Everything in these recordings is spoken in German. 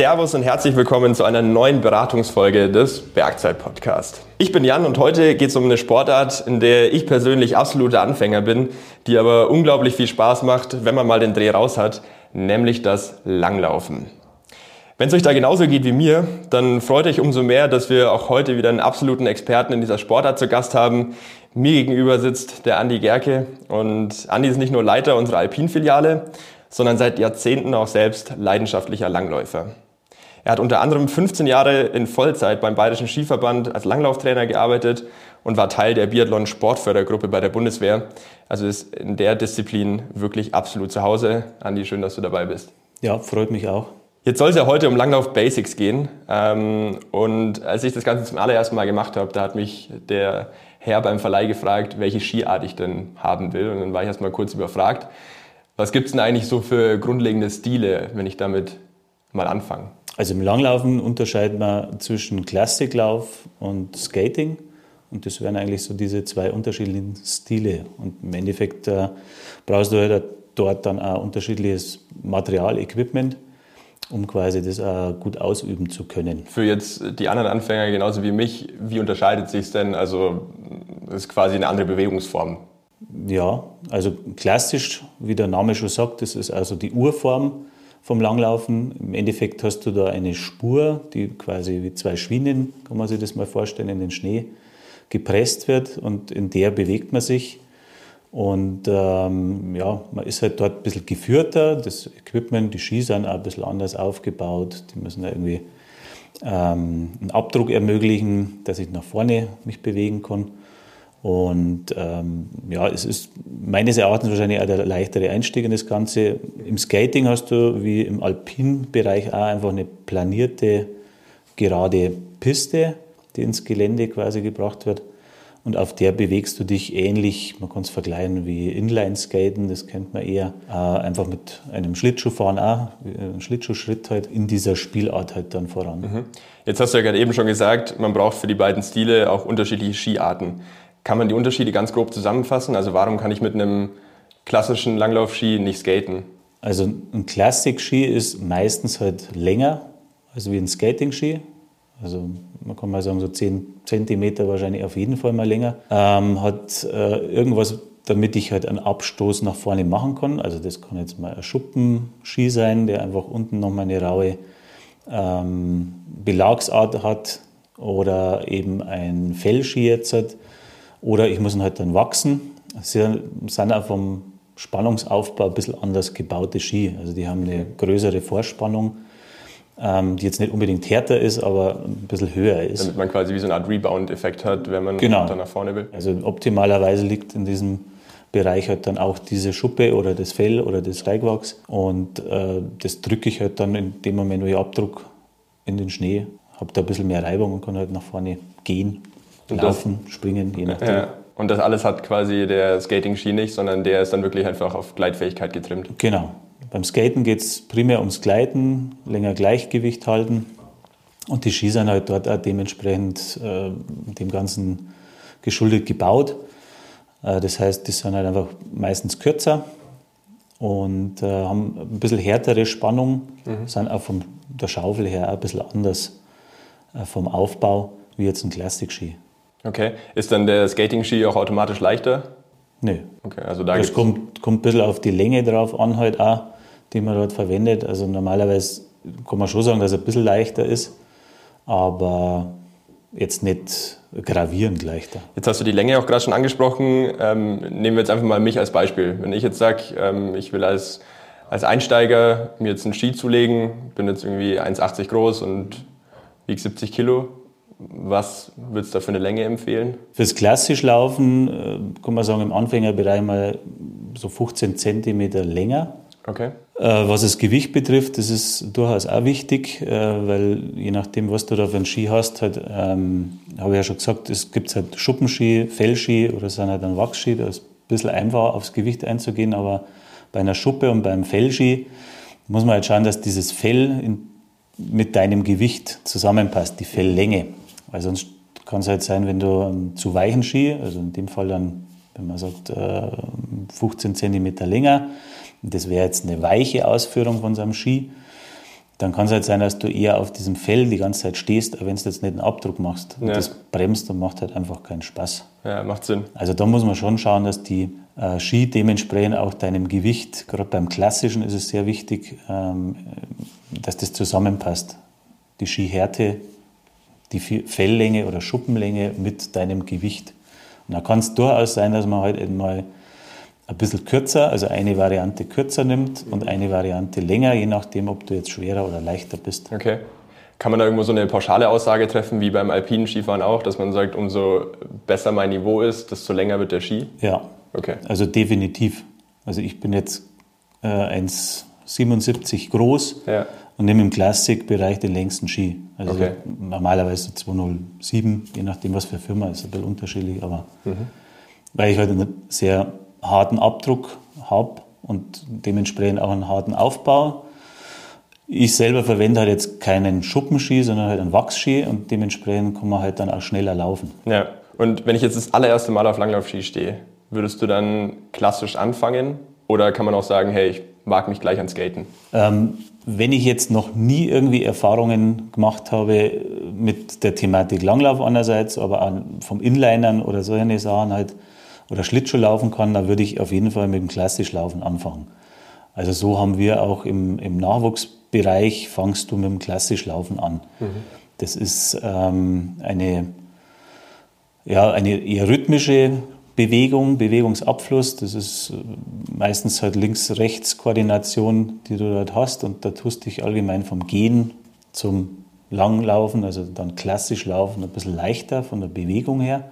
Servus und herzlich willkommen zu einer neuen Beratungsfolge des Bergzeit-Podcast. Ich bin Jan und heute geht es um eine Sportart, in der ich persönlich absoluter Anfänger bin, die aber unglaublich viel Spaß macht, wenn man mal den Dreh raus hat, nämlich das Langlaufen. Wenn es euch da genauso geht wie mir, dann freut euch umso mehr, dass wir auch heute wieder einen absoluten Experten in dieser Sportart zu Gast haben. Mir gegenüber sitzt der Andi Gerke und Andi ist nicht nur Leiter unserer Alpin-Filiale, sondern seit Jahrzehnten auch selbst leidenschaftlicher Langläufer. Er hat unter anderem 15 Jahre in Vollzeit beim Bayerischen Skiverband als Langlauftrainer gearbeitet und war Teil der Biathlon-Sportfördergruppe bei der Bundeswehr. Also ist in der Disziplin wirklich absolut zu Hause. Andi, schön, dass du dabei bist. Ja, freut mich auch. Jetzt soll es ja heute um Langlauf Basics gehen. Ähm, und als ich das Ganze zum allerersten Mal gemacht habe, da hat mich der Herr beim Verleih gefragt, welche Skiart ich denn haben will. Und dann war ich erst mal kurz überfragt. Was gibt es denn eigentlich so für grundlegende Stile, wenn ich damit mal anfange? Also im Langlaufen unterscheidet man zwischen Klassiklauf und Skating. Und das wären eigentlich so diese zwei unterschiedlichen Stile. Und im Endeffekt äh, brauchst du halt dort dann auch unterschiedliches Material, Equipment, um quasi das auch gut ausüben zu können. Für jetzt die anderen Anfänger genauso wie mich, wie unterscheidet sich es denn? Also das ist quasi eine andere Bewegungsform. Ja, also klassisch, wie der Name schon sagt, das ist also die Urform vom Langlaufen. Im Endeffekt hast du da eine Spur, die quasi wie zwei Schwinnen, kann man sich das mal vorstellen, in den Schnee gepresst wird und in der bewegt man sich. Und ähm, ja, man ist halt dort ein bisschen geführter. Das Equipment, die Ski sind auch ein bisschen anders aufgebaut. Die müssen irgendwie ähm, einen Abdruck ermöglichen, dass ich nach vorne mich bewegen kann. Und ähm, ja, es ist meines Erachtens wahrscheinlich auch der leichtere Einstieg in das Ganze. Im Skating hast du wie im Alpin-Bereich auch einfach eine planierte, gerade Piste, die ins Gelände quasi gebracht wird. Und auf der bewegst du dich ähnlich, man kann es vergleichen wie Inline-Skaten, das kennt man eher, äh, einfach mit einem Schlittschuhfahren auch, ein Schlittschuhschritt halt in dieser Spielart halt dann voran. Mhm. Jetzt hast du ja gerade eben schon gesagt, man braucht für die beiden Stile auch unterschiedliche Skiarten. Kann man die Unterschiede ganz grob zusammenfassen? Also warum kann ich mit einem klassischen Langlaufski nicht skaten? Also ein Classic-Ski ist meistens halt länger, also wie ein Skating-Ski. Also man kann mal sagen, so 10 Zentimeter wahrscheinlich auf jeden Fall mal länger. Ähm, hat äh, irgendwas, damit ich halt einen Abstoß nach vorne machen kann. Also das kann jetzt mal ein Schuppenski sein, der einfach unten nochmal eine raue ähm, Belagsart hat. Oder eben ein Fellski jetzt hat oder ich muss ihn halt dann wachsen. Sie sind auch vom Spannungsaufbau ein bisschen anders gebaute Ski. Also die haben eine größere Vorspannung, ähm, die jetzt nicht unbedingt härter ist, aber ein bisschen höher ist. Damit man quasi wie so eine Art Rebound-Effekt hat, wenn man genau. dann nach vorne will. Also optimalerweise liegt in diesem Bereich halt dann auch diese Schuppe oder das Fell oder das Steigwachs. Und äh, das drücke ich halt dann in dem Moment, wo ich abdruck, in den Schnee. Habe da ein bisschen mehr Reibung und kann halt nach vorne gehen. Laufen, das, springen, je nachdem. Ja. Und das alles hat quasi der Skating-Ski nicht, sondern der ist dann wirklich einfach auf Gleitfähigkeit getrimmt. Genau. Beim Skaten geht es primär ums Gleiten, länger Gleichgewicht halten. Und die Ski sind halt dort auch dementsprechend äh, dem Ganzen geschuldet gebaut. Äh, das heißt, die sind halt einfach meistens kürzer und äh, haben ein bisschen härtere Spannung, mhm. sind auch von der Schaufel her ein bisschen anders äh, vom Aufbau wie jetzt ein Classic-Ski. Okay. Ist dann der Skating-Ski auch automatisch leichter? Nö. Okay, also da das kommt, kommt ein bisschen auf die Länge drauf an, halt auch, die man dort verwendet. Also normalerweise kann man schon sagen, dass er ein bisschen leichter ist, aber jetzt nicht gravierend leichter. Jetzt hast du die Länge auch gerade schon angesprochen. Ähm, nehmen wir jetzt einfach mal mich als Beispiel. Wenn ich jetzt sage, ähm, ich will als, als Einsteiger mir jetzt einen Ski zulegen, bin jetzt irgendwie 1,80 groß und wiege 70 Kilo, was würdest du da für eine Länge empfehlen? Fürs klassisch Laufen äh, kann man sagen, im Anfängerbereich mal so 15 cm länger. Okay. Äh, was das Gewicht betrifft, das ist durchaus auch wichtig, äh, weil je nachdem, was du da für einen Ski hast, halt, ähm, habe ich ja schon gesagt, es gibt halt Schuppenski, Fellski oder sind halt ein Wachsski, da ist ein bisschen einfacher aufs Gewicht einzugehen, aber bei einer Schuppe und beim Fellski muss man halt schauen, dass dieses Fell in, mit deinem Gewicht zusammenpasst, die Felllänge. Weil sonst kann es halt sein, wenn du einen zu weichen Ski, also in dem Fall dann, wenn man sagt, 15 äh, cm länger, das wäre jetzt eine weiche Ausführung von so einem Ski, dann kann es halt sein, dass du eher auf diesem Fell die ganze Zeit stehst, wenn du jetzt nicht einen Abdruck machst. Und ja. das bremst und macht halt einfach keinen Spaß. Ja, macht Sinn. Also da muss man schon schauen, dass die äh, Ski dementsprechend auch deinem Gewicht, gerade beim klassischen ist es sehr wichtig, ähm, dass das zusammenpasst. Die Skihärte, die Felllänge oder Schuppenlänge mit deinem Gewicht. Und da kann es durchaus sein, dass man halt mal ein bisschen kürzer, also eine Variante kürzer nimmt und eine Variante länger, je nachdem, ob du jetzt schwerer oder leichter bist. Okay. Kann man da irgendwo so eine pauschale Aussage treffen, wie beim alpinen Skifahren auch, dass man sagt, umso besser mein Niveau ist, desto länger wird der Ski? Ja. Okay. Also definitiv. Also ich bin jetzt äh, 1,77 groß ja. Und nehme im Classic-Bereich den längsten Ski. Also okay. normalerweise 207, je nachdem, was für eine Firma ist, ein bisschen unterschiedlich, aber mhm. weil ich halt einen sehr harten Abdruck habe und dementsprechend auch einen harten Aufbau. Ich selber verwende halt jetzt keinen Schuppenski, sondern halt einen Wachsski und dementsprechend kann man halt dann auch schneller laufen. Ja, und wenn ich jetzt das allererste Mal auf Langlaufski stehe, würdest du dann klassisch anfangen oder kann man auch sagen, hey, ich mag mich gleich an Skaten? Ähm, wenn ich jetzt noch nie irgendwie Erfahrungen gemacht habe mit der Thematik Langlauf einerseits, aber auch vom Inlinern oder solche Sachen halt, oder Schlittschuh laufen kann, dann würde ich auf jeden Fall mit dem Klassischlaufen anfangen. Also so haben wir auch im, im Nachwuchsbereich, fangst du mit dem Klassischlaufen an. Mhm. Das ist ähm, eine, ja, eine eher rhythmische Bewegung, Bewegungsabfluss. Das ist äh, meistens halt Links-Rechts-Koordination, die du dort hast. Und da tust du dich allgemein vom Gehen zum Langlaufen, also dann klassisch laufen, ein bisschen leichter von der Bewegung her.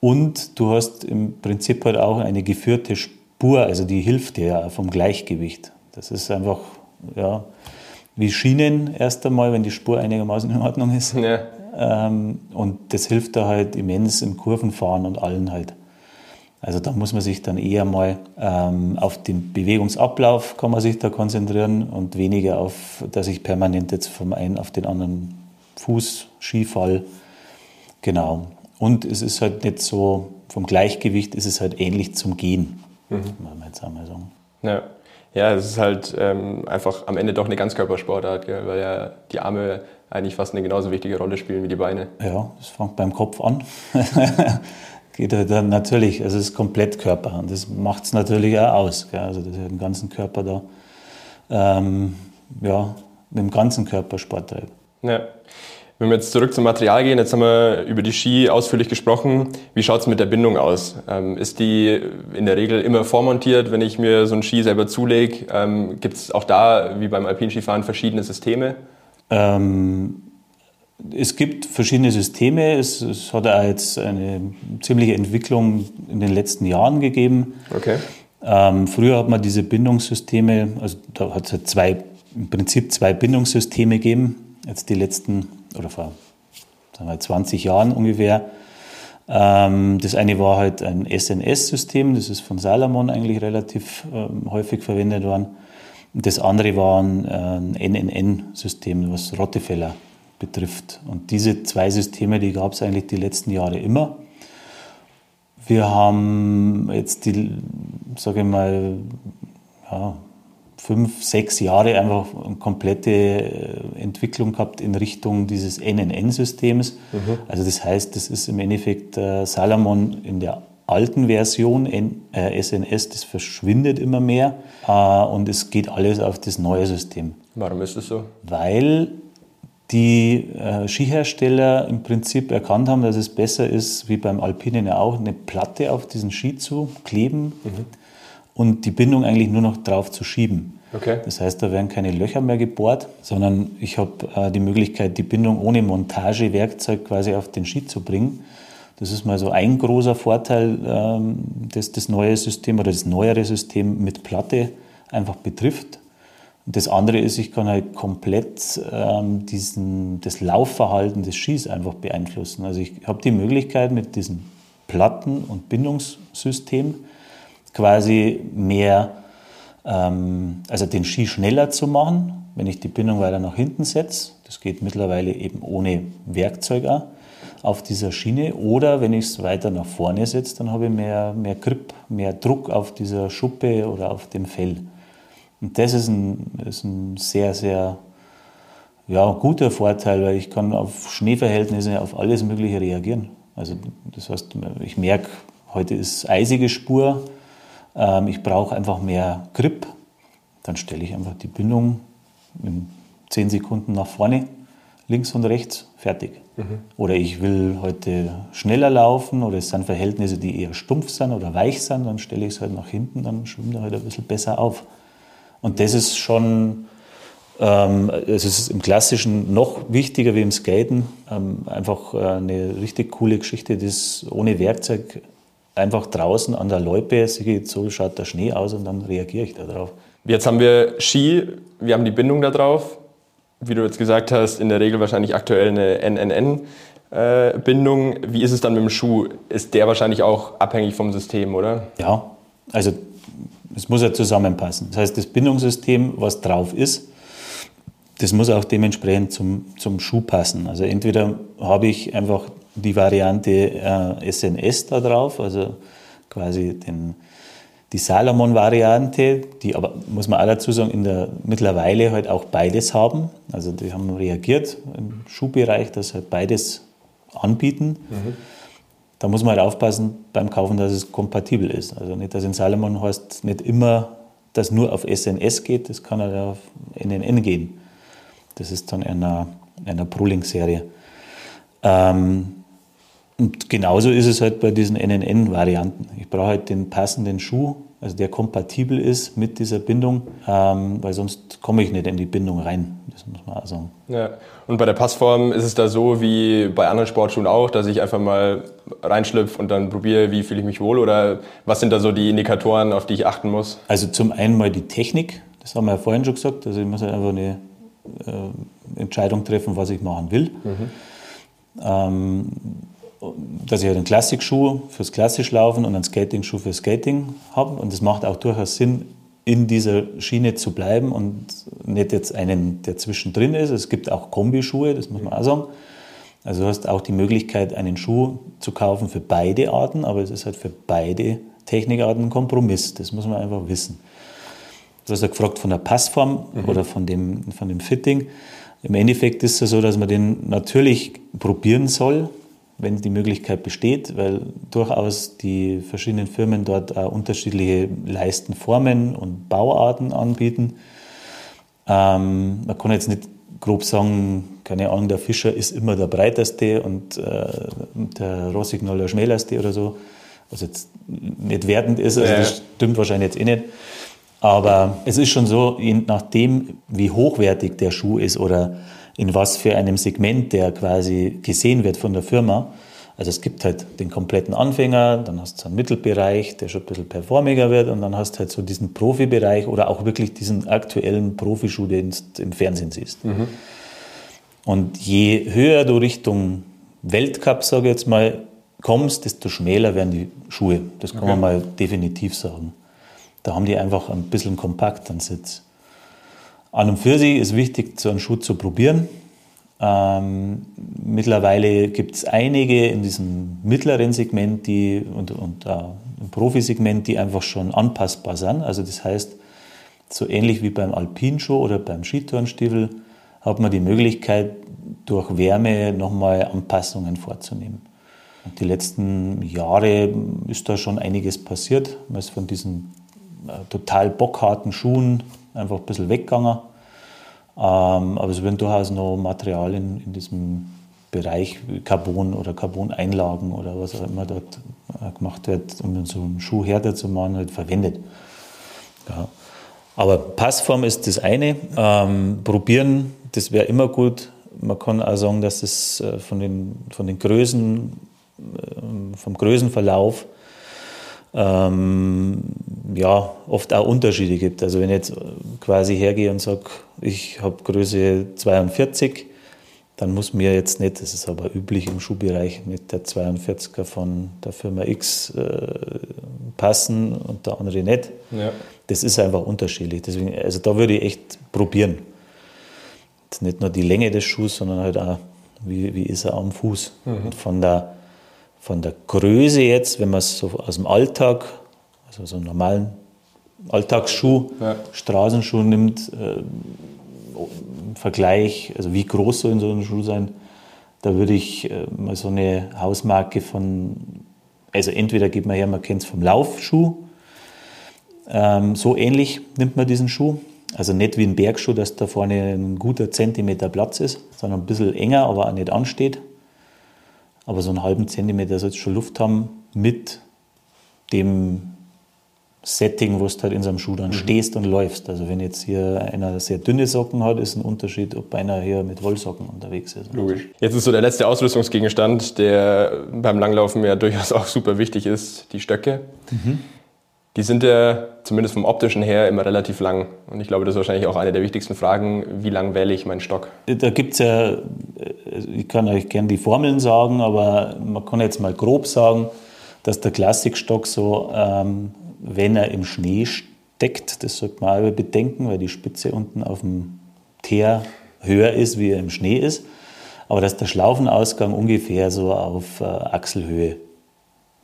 Und du hast im Prinzip halt auch eine geführte Spur, also die hilft dir ja vom Gleichgewicht. Das ist einfach, ja, wie Schienen erst einmal, wenn die Spur einigermaßen in Ordnung ist. Ja. Ähm, und das hilft da halt immens im Kurvenfahren und allen halt. Also da muss man sich dann eher mal ähm, auf den Bewegungsablauf kann man sich da konzentrieren und weniger auf, dass ich permanent jetzt vom einen auf den anderen Fuß Skifall. Genau. Und es ist halt nicht so, vom Gleichgewicht ist es halt ähnlich zum Gehen, mhm. muss man jetzt einmal sagen. Ja. Ja, es ist halt ähm, einfach am Ende doch eine Ganzkörpersportart, gell? weil ja die Arme eigentlich fast eine genauso wichtige Rolle spielen wie die Beine. Ja, das fängt beim Kopf an. Geht halt dann natürlich, also es ist komplett Körper und das macht es natürlich auch aus. Gell? Also, dass ich den ganzen Körper da, ähm, ja, mit dem ganzen Körper Sport treibe. Ja. Wenn wir jetzt zurück zum Material gehen, jetzt haben wir über die Ski ausführlich gesprochen. Wie schaut es mit der Bindung aus? Ähm, ist die in der Regel immer vormontiert, wenn ich mir so einen Ski selber zulege? Ähm, Gibt es auch da, wie beim Alpinskifahren, verschiedene Systeme? Ähm, es gibt verschiedene Systeme. Es, es, hat auch jetzt eine ziemliche Entwicklung in den letzten Jahren gegeben. Okay. Ähm, früher hat man diese Bindungssysteme, also da hat es halt zwei, im Prinzip zwei Bindungssysteme gegeben. Jetzt die letzten oder vor sagen wir, 20 Jahren ungefähr. Ähm, das eine war halt ein SNS-System, das ist von Salomon eigentlich relativ ähm, häufig verwendet worden. Das andere war ein, ein NNN-System, was Rottefeller betrifft. Und diese zwei Systeme, die gab es eigentlich die letzten Jahre immer. Wir haben jetzt die, sage ich mal, ja, fünf, sechs Jahre einfach eine komplette äh, Entwicklung gehabt in Richtung dieses NNN-Systems. Mhm. Also das heißt, das ist im Endeffekt äh, Salomon in der alten Version N, äh, SNS, das verschwindet immer mehr äh, und es geht alles auf das neue System. Warum ist das so? Weil die äh, Skihersteller im Prinzip erkannt haben, dass es besser ist, wie beim Alpinen ja auch, eine Platte auf diesen Ski zu kleben mhm. und die Bindung eigentlich nur noch drauf zu schieben. Okay. Das heißt, da werden keine Löcher mehr gebohrt, sondern ich habe äh, die Möglichkeit, die Bindung ohne Montagewerkzeug quasi auf den Ski zu bringen. Das ist mal so ein großer Vorteil, ähm, das das neue System oder das neuere System mit Platte einfach betrifft. Und das andere ist, ich kann halt komplett ähm, diesen, das Laufverhalten des Skis einfach beeinflussen. Also ich habe die Möglichkeit mit diesem Platten- und Bindungssystem quasi mehr, ähm, also den Ski schneller zu machen, wenn ich die Bindung weiter nach hinten setze. Das geht mittlerweile eben ohne Werkzeug auch auf dieser Schiene. Oder wenn ich es weiter nach vorne setze, dann habe ich mehr, mehr Grip, mehr Druck auf dieser Schuppe oder auf dem Fell. Und das ist ein, ist ein sehr, sehr ja, guter Vorteil, weil ich kann auf Schneeverhältnisse, auf alles Mögliche reagieren. Also das heißt, ich merke, heute ist eisige Spur, ähm, ich brauche einfach mehr Grip, dann stelle ich einfach die Bindung in 10 Sekunden nach vorne, links und rechts, fertig. Mhm. Oder ich will heute schneller laufen oder es sind Verhältnisse, die eher stumpf sind oder weich sind, dann stelle ich es halt nach hinten, dann schwimmt er halt ein bisschen besser auf. Und das ist schon, ähm, es ist im Klassischen noch wichtiger wie im Skaten. Ähm, einfach äh, eine richtig coole Geschichte, das ohne Werkzeug einfach draußen an der Loipe, so schaut der Schnee aus und dann reagiere ich darauf. Jetzt haben wir Ski, wir haben die Bindung da drauf. Wie du jetzt gesagt hast, in der Regel wahrscheinlich aktuell eine NNN-Bindung. Wie ist es dann mit dem Schuh? Ist der wahrscheinlich auch abhängig vom System, oder? Ja, also es muss ja zusammenpassen. Das heißt, das Bindungssystem, was drauf ist, das muss auch dementsprechend zum, zum Schuh passen. Also entweder habe ich einfach die Variante äh, SNS da drauf, also quasi den, die Salomon-Variante, die aber, muss man auch dazu sagen, in der mittlerweile halt auch beides haben. Also die haben reagiert im Schuhbereich, dass halt beides anbieten. Mhm. Da muss man halt aufpassen beim Kaufen, dass es kompatibel ist. Also nicht, dass in Salomon heißt nicht immer, dass nur auf SNS geht, das kann halt auf NNN gehen. Das ist dann in einer, einer Pro-Link-Serie. Ähm, und genauso ist es halt bei diesen NNN-Varianten. Ich brauche halt den passenden Schuh, also der kompatibel ist mit dieser Bindung, ähm, weil sonst komme ich nicht in die Bindung rein. Das muss man auch sagen. Ja. Und bei der Passform ist es da so wie bei anderen Sportschuhen auch, dass ich einfach mal reinschlüpfe und dann probiere, wie fühle ich mich wohl oder was sind da so die Indikatoren, auf die ich achten muss? Also zum einen mal die Technik, das haben wir ja vorhin schon gesagt. Also ich muss halt einfach eine äh, Entscheidung treffen, was ich machen will. Mhm. Ähm, dass ich halt einen Klassikschuh fürs Klassischlaufen und einen Skatingschuh fürs Skating habe. Und es macht auch durchaus Sinn, in dieser Schiene zu bleiben und nicht jetzt einen, der zwischendrin ist. Es gibt auch Kombischuhe, das muss man auch sagen. Also du hast auch die Möglichkeit, einen Schuh zu kaufen für beide Arten, aber es ist halt für beide Technikarten ein Kompromiss. Das muss man einfach wissen. Du hast ja gefragt von der Passform mhm. oder von dem, von dem Fitting. Im Endeffekt ist es so, dass man den natürlich probieren soll wenn die Möglichkeit besteht, weil durchaus die verschiedenen Firmen dort auch unterschiedliche Leistenformen und Bauarten anbieten. Ähm, man kann jetzt nicht grob sagen, keine Ahnung, der Fischer ist immer der breiteste und äh, der Rossignol der schmälerste oder so. Was jetzt nicht wertend ist, also das stimmt wahrscheinlich jetzt eh nicht. Aber es ist schon so, je nachdem, wie hochwertig der Schuh ist oder in was für einem Segment der quasi gesehen wird von der Firma. Also es gibt halt den kompletten Anfänger, dann hast du einen Mittelbereich, der schon ein bisschen performiger wird und dann hast du halt so diesen Profibereich oder auch wirklich diesen aktuellen Profischuh, den du im Fernsehen siehst. Mhm. Und je höher du Richtung Weltcup, sage ich jetzt mal, kommst, desto schmäler werden die Schuhe. Das kann okay. man mal definitiv sagen. Da haben die einfach ein bisschen kompakt an Sitz. An und für sich ist wichtig, so einen Schuh zu probieren. Ähm, mittlerweile gibt es einige in diesem mittleren Segment die, und, und äh, im Profisegment, die einfach schon anpassbar sind. Also das heißt, so ähnlich wie beim Alpinschuh oder beim Skitourenstiefel hat man die Möglichkeit, durch Wärme nochmal Anpassungen vorzunehmen. Und die letzten Jahre ist da schon einiges passiert. Man ist von diesen äh, total bockharten Schuhen einfach ein bisschen weggegangen. Ähm, aber es werden durchaus noch Materialien in diesem Bereich, Carbon oder Carbon-Einlagen oder was auch immer dort äh, gemacht wird, um so einen Schuh härter zu machen, halt verwendet. Ja. Aber Passform ist das eine. Ähm, probieren, das wäre immer gut. Man kann auch sagen, dass es äh, von den, von den Größen, äh, vom Größenverlauf ähm, ja, oft auch Unterschiede gibt. Also wenn ich jetzt quasi hergehe und sage, ich habe Größe 42, dann muss mir jetzt nicht, das ist aber üblich im Schuhbereich, mit der 42er von der Firma X äh, passen und der andere nicht. Ja. Das ist einfach unterschiedlich. Deswegen, also da würde ich echt probieren. Nicht nur die Länge des Schuhs, sondern halt auch, wie, wie ist er am Fuß. Mhm. Und von der, von der Größe jetzt, wenn man es so aus dem Alltag, also so einen normalen Alltagsschuh, ja. Straßenschuh nimmt, äh, im Vergleich, also wie groß soll so ein Schuh sein, da würde ich äh, mal so eine Hausmarke von, also entweder geht man her, man kennt es vom Laufschuh, ähm, so ähnlich nimmt man diesen Schuh. Also nicht wie ein Bergschuh, dass da vorne ein guter Zentimeter Platz ist, sondern ein bisschen enger, aber auch nicht ansteht. Aber so einen halben Zentimeter soll es schon Luft haben mit dem Setting, wo du halt in seinem Schuh dann mhm. stehst und läufst. Also wenn jetzt hier einer sehr dünne Socken hat, ist ein Unterschied, ob einer hier mit Wollsocken unterwegs ist. Logisch. Jetzt ist so der letzte Ausrüstungsgegenstand, der beim Langlaufen ja durchaus auch super wichtig ist, die Stöcke. Mhm. Die sind ja zumindest vom optischen her immer relativ lang. Und ich glaube, das ist wahrscheinlich auch eine der wichtigsten Fragen, wie lang wähle ich meinen Stock? Da gibt es ja, äh, ich kann euch gerne die Formeln sagen, aber man kann jetzt mal grob sagen, dass der Klassikstock so ähm, wenn er im Schnee steckt, das sollte man aber bedenken, weil die Spitze unten auf dem Teer höher ist, wie er im Schnee ist. Aber dass der Schlaufenausgang ungefähr so auf äh, Achselhöhe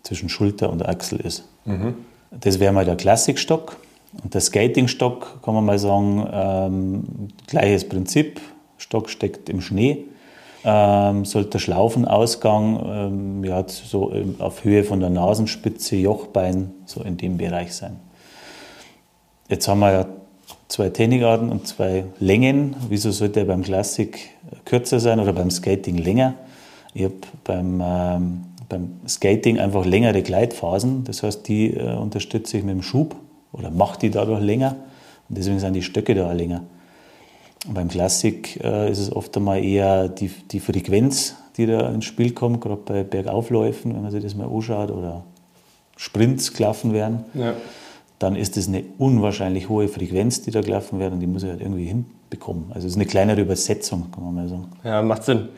zwischen Schulter und Achsel ist. Mhm. Das wäre mal der Klassikstock. Und der Skatingstock, kann man mal sagen, ähm, gleiches Prinzip. Stock steckt im Schnee ähm, sollte der Schlaufenausgang ähm, ja, so auf Höhe von der Nasenspitze, Jochbein, so in dem Bereich sein. Jetzt haben wir ja zwei Technikarten und zwei Längen. Wieso sollte er beim Klassik kürzer sein oder beim Skating länger? Ich habe beim, ähm, beim Skating einfach längere Gleitphasen. Das heißt, die äh, unterstütze ich mit dem Schub oder mache die dadurch länger. Und deswegen sind die Stöcke da auch länger. Beim Klassik äh, ist es oft einmal eher die, die Frequenz, die da ins Spiel kommt, gerade bei Bergaufläufen, wenn man sich das mal anschaut, oder Sprints klaffen werden. Ja. Dann ist es eine unwahrscheinlich hohe Frequenz, die da klaffen werden und die muss ich halt irgendwie hinbekommen. Also es ist eine kleinere Übersetzung, kann man mal sagen. Ja, macht Sinn.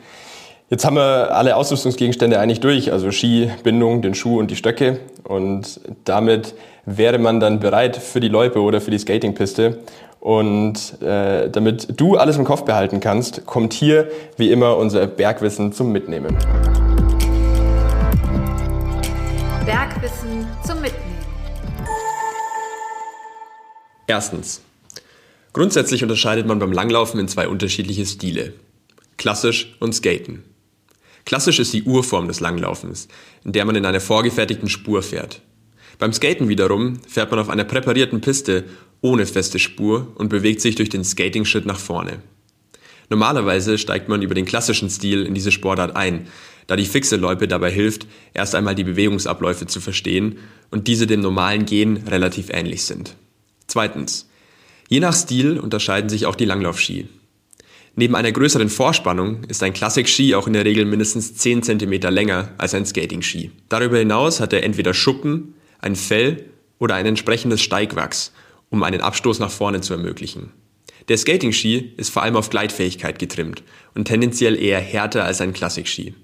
Jetzt haben wir alle Ausrüstungsgegenstände eigentlich durch, also Ski, Bindung, den Schuh und die Stöcke. Und damit wäre man dann bereit für die Loipe oder für die Skatingpiste. Und äh, damit du alles im Kopf behalten kannst, kommt hier wie immer unser Bergwissen zum Mitnehmen. Bergwissen zum Mitnehmen. Erstens. Grundsätzlich unterscheidet man beim Langlaufen in zwei unterschiedliche Stile. Klassisch und Skaten. Klassisch ist die Urform des Langlaufens, in der man in einer vorgefertigten Spur fährt. Beim Skaten wiederum fährt man auf einer präparierten Piste ohne feste Spur und bewegt sich durch den Skating-Schritt nach vorne. Normalerweise steigt man über den klassischen Stil in diese Sportart ein, da die fixe Loipe dabei hilft, erst einmal die Bewegungsabläufe zu verstehen und diese dem normalen Gehen relativ ähnlich sind. Zweitens. Je nach Stil unterscheiden sich auch die Langlaufski. Neben einer größeren Vorspannung ist ein Klassik-Ski auch in der Regel mindestens 10 cm länger als ein Skating-Ski. Darüber hinaus hat er entweder Schuppen, ein Fell oder ein entsprechendes Steigwachs, um einen Abstoß nach vorne zu ermöglichen. Der Skating-Ski ist vor allem auf Gleitfähigkeit getrimmt und tendenziell eher härter als ein Klassik-Ski.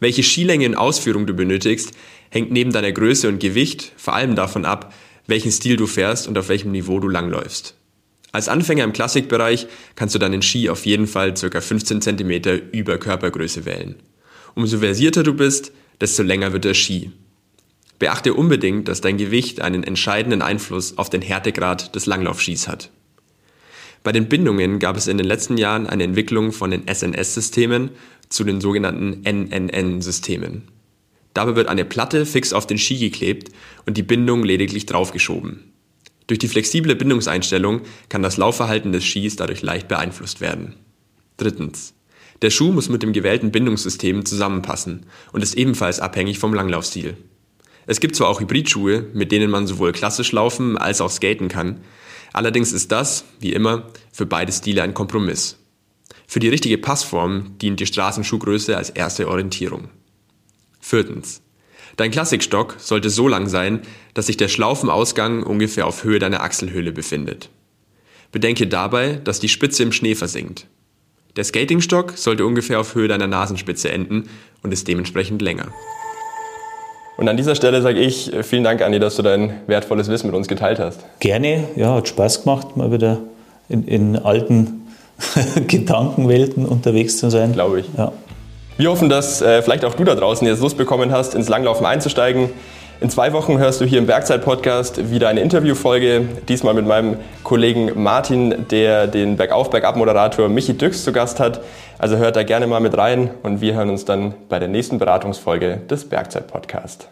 Welche Skilänge und Ausführung du benötigst, hängt neben deiner Größe und Gewicht vor allem davon ab, welchen Stil du fährst und auf welchem Niveau du langläufst. Als Anfänger im Klassikbereich kannst du deinen Ski auf jeden Fall ca. 15 cm über Körpergröße wählen. Umso versierter du bist, desto länger wird der Ski. Beachte unbedingt, dass dein Gewicht einen entscheidenden Einfluss auf den Härtegrad des Langlaufskis hat. Bei den Bindungen gab es in den letzten Jahren eine Entwicklung von den SNS-Systemen zu den sogenannten NNN-Systemen. Dabei wird eine Platte fix auf den Ski geklebt und die Bindung lediglich draufgeschoben. Durch die flexible Bindungseinstellung kann das Laufverhalten des Skis dadurch leicht beeinflusst werden. Drittens. Der Schuh muss mit dem gewählten Bindungssystem zusammenpassen und ist ebenfalls abhängig vom Langlaufstil. Es gibt zwar auch Hybridschuhe, mit denen man sowohl klassisch laufen als auch skaten kann, allerdings ist das, wie immer, für beide Stile ein Kompromiss. Für die richtige Passform dient die Straßenschuhgröße als erste Orientierung. Viertens. Dein Klassikstock sollte so lang sein, dass sich der Schlaufenausgang ungefähr auf Höhe deiner Achselhöhle befindet. Bedenke dabei, dass die Spitze im Schnee versinkt. Der Skatingstock sollte ungefähr auf Höhe deiner Nasenspitze enden und ist dementsprechend länger. Und an dieser Stelle sage ich äh, vielen Dank, Andi, dass du dein wertvolles Wissen mit uns geteilt hast. Gerne, ja, hat Spaß gemacht, mal wieder in, in alten Gedankenwelten unterwegs zu sein. Glaube ich. Ja. Wir hoffen, dass äh, vielleicht auch du da draußen jetzt Lust bekommen hast, ins Langlaufen einzusteigen. In zwei Wochen hörst du hier im Bergzeit-Podcast wieder eine Interviewfolge. Diesmal mit meinem Kollegen Martin, der den Bergauf-Bergab-Moderator Michi Düx zu Gast hat. Also hört da gerne mal mit rein und wir hören uns dann bei der nächsten Beratungsfolge des Bergzeit-Podcast.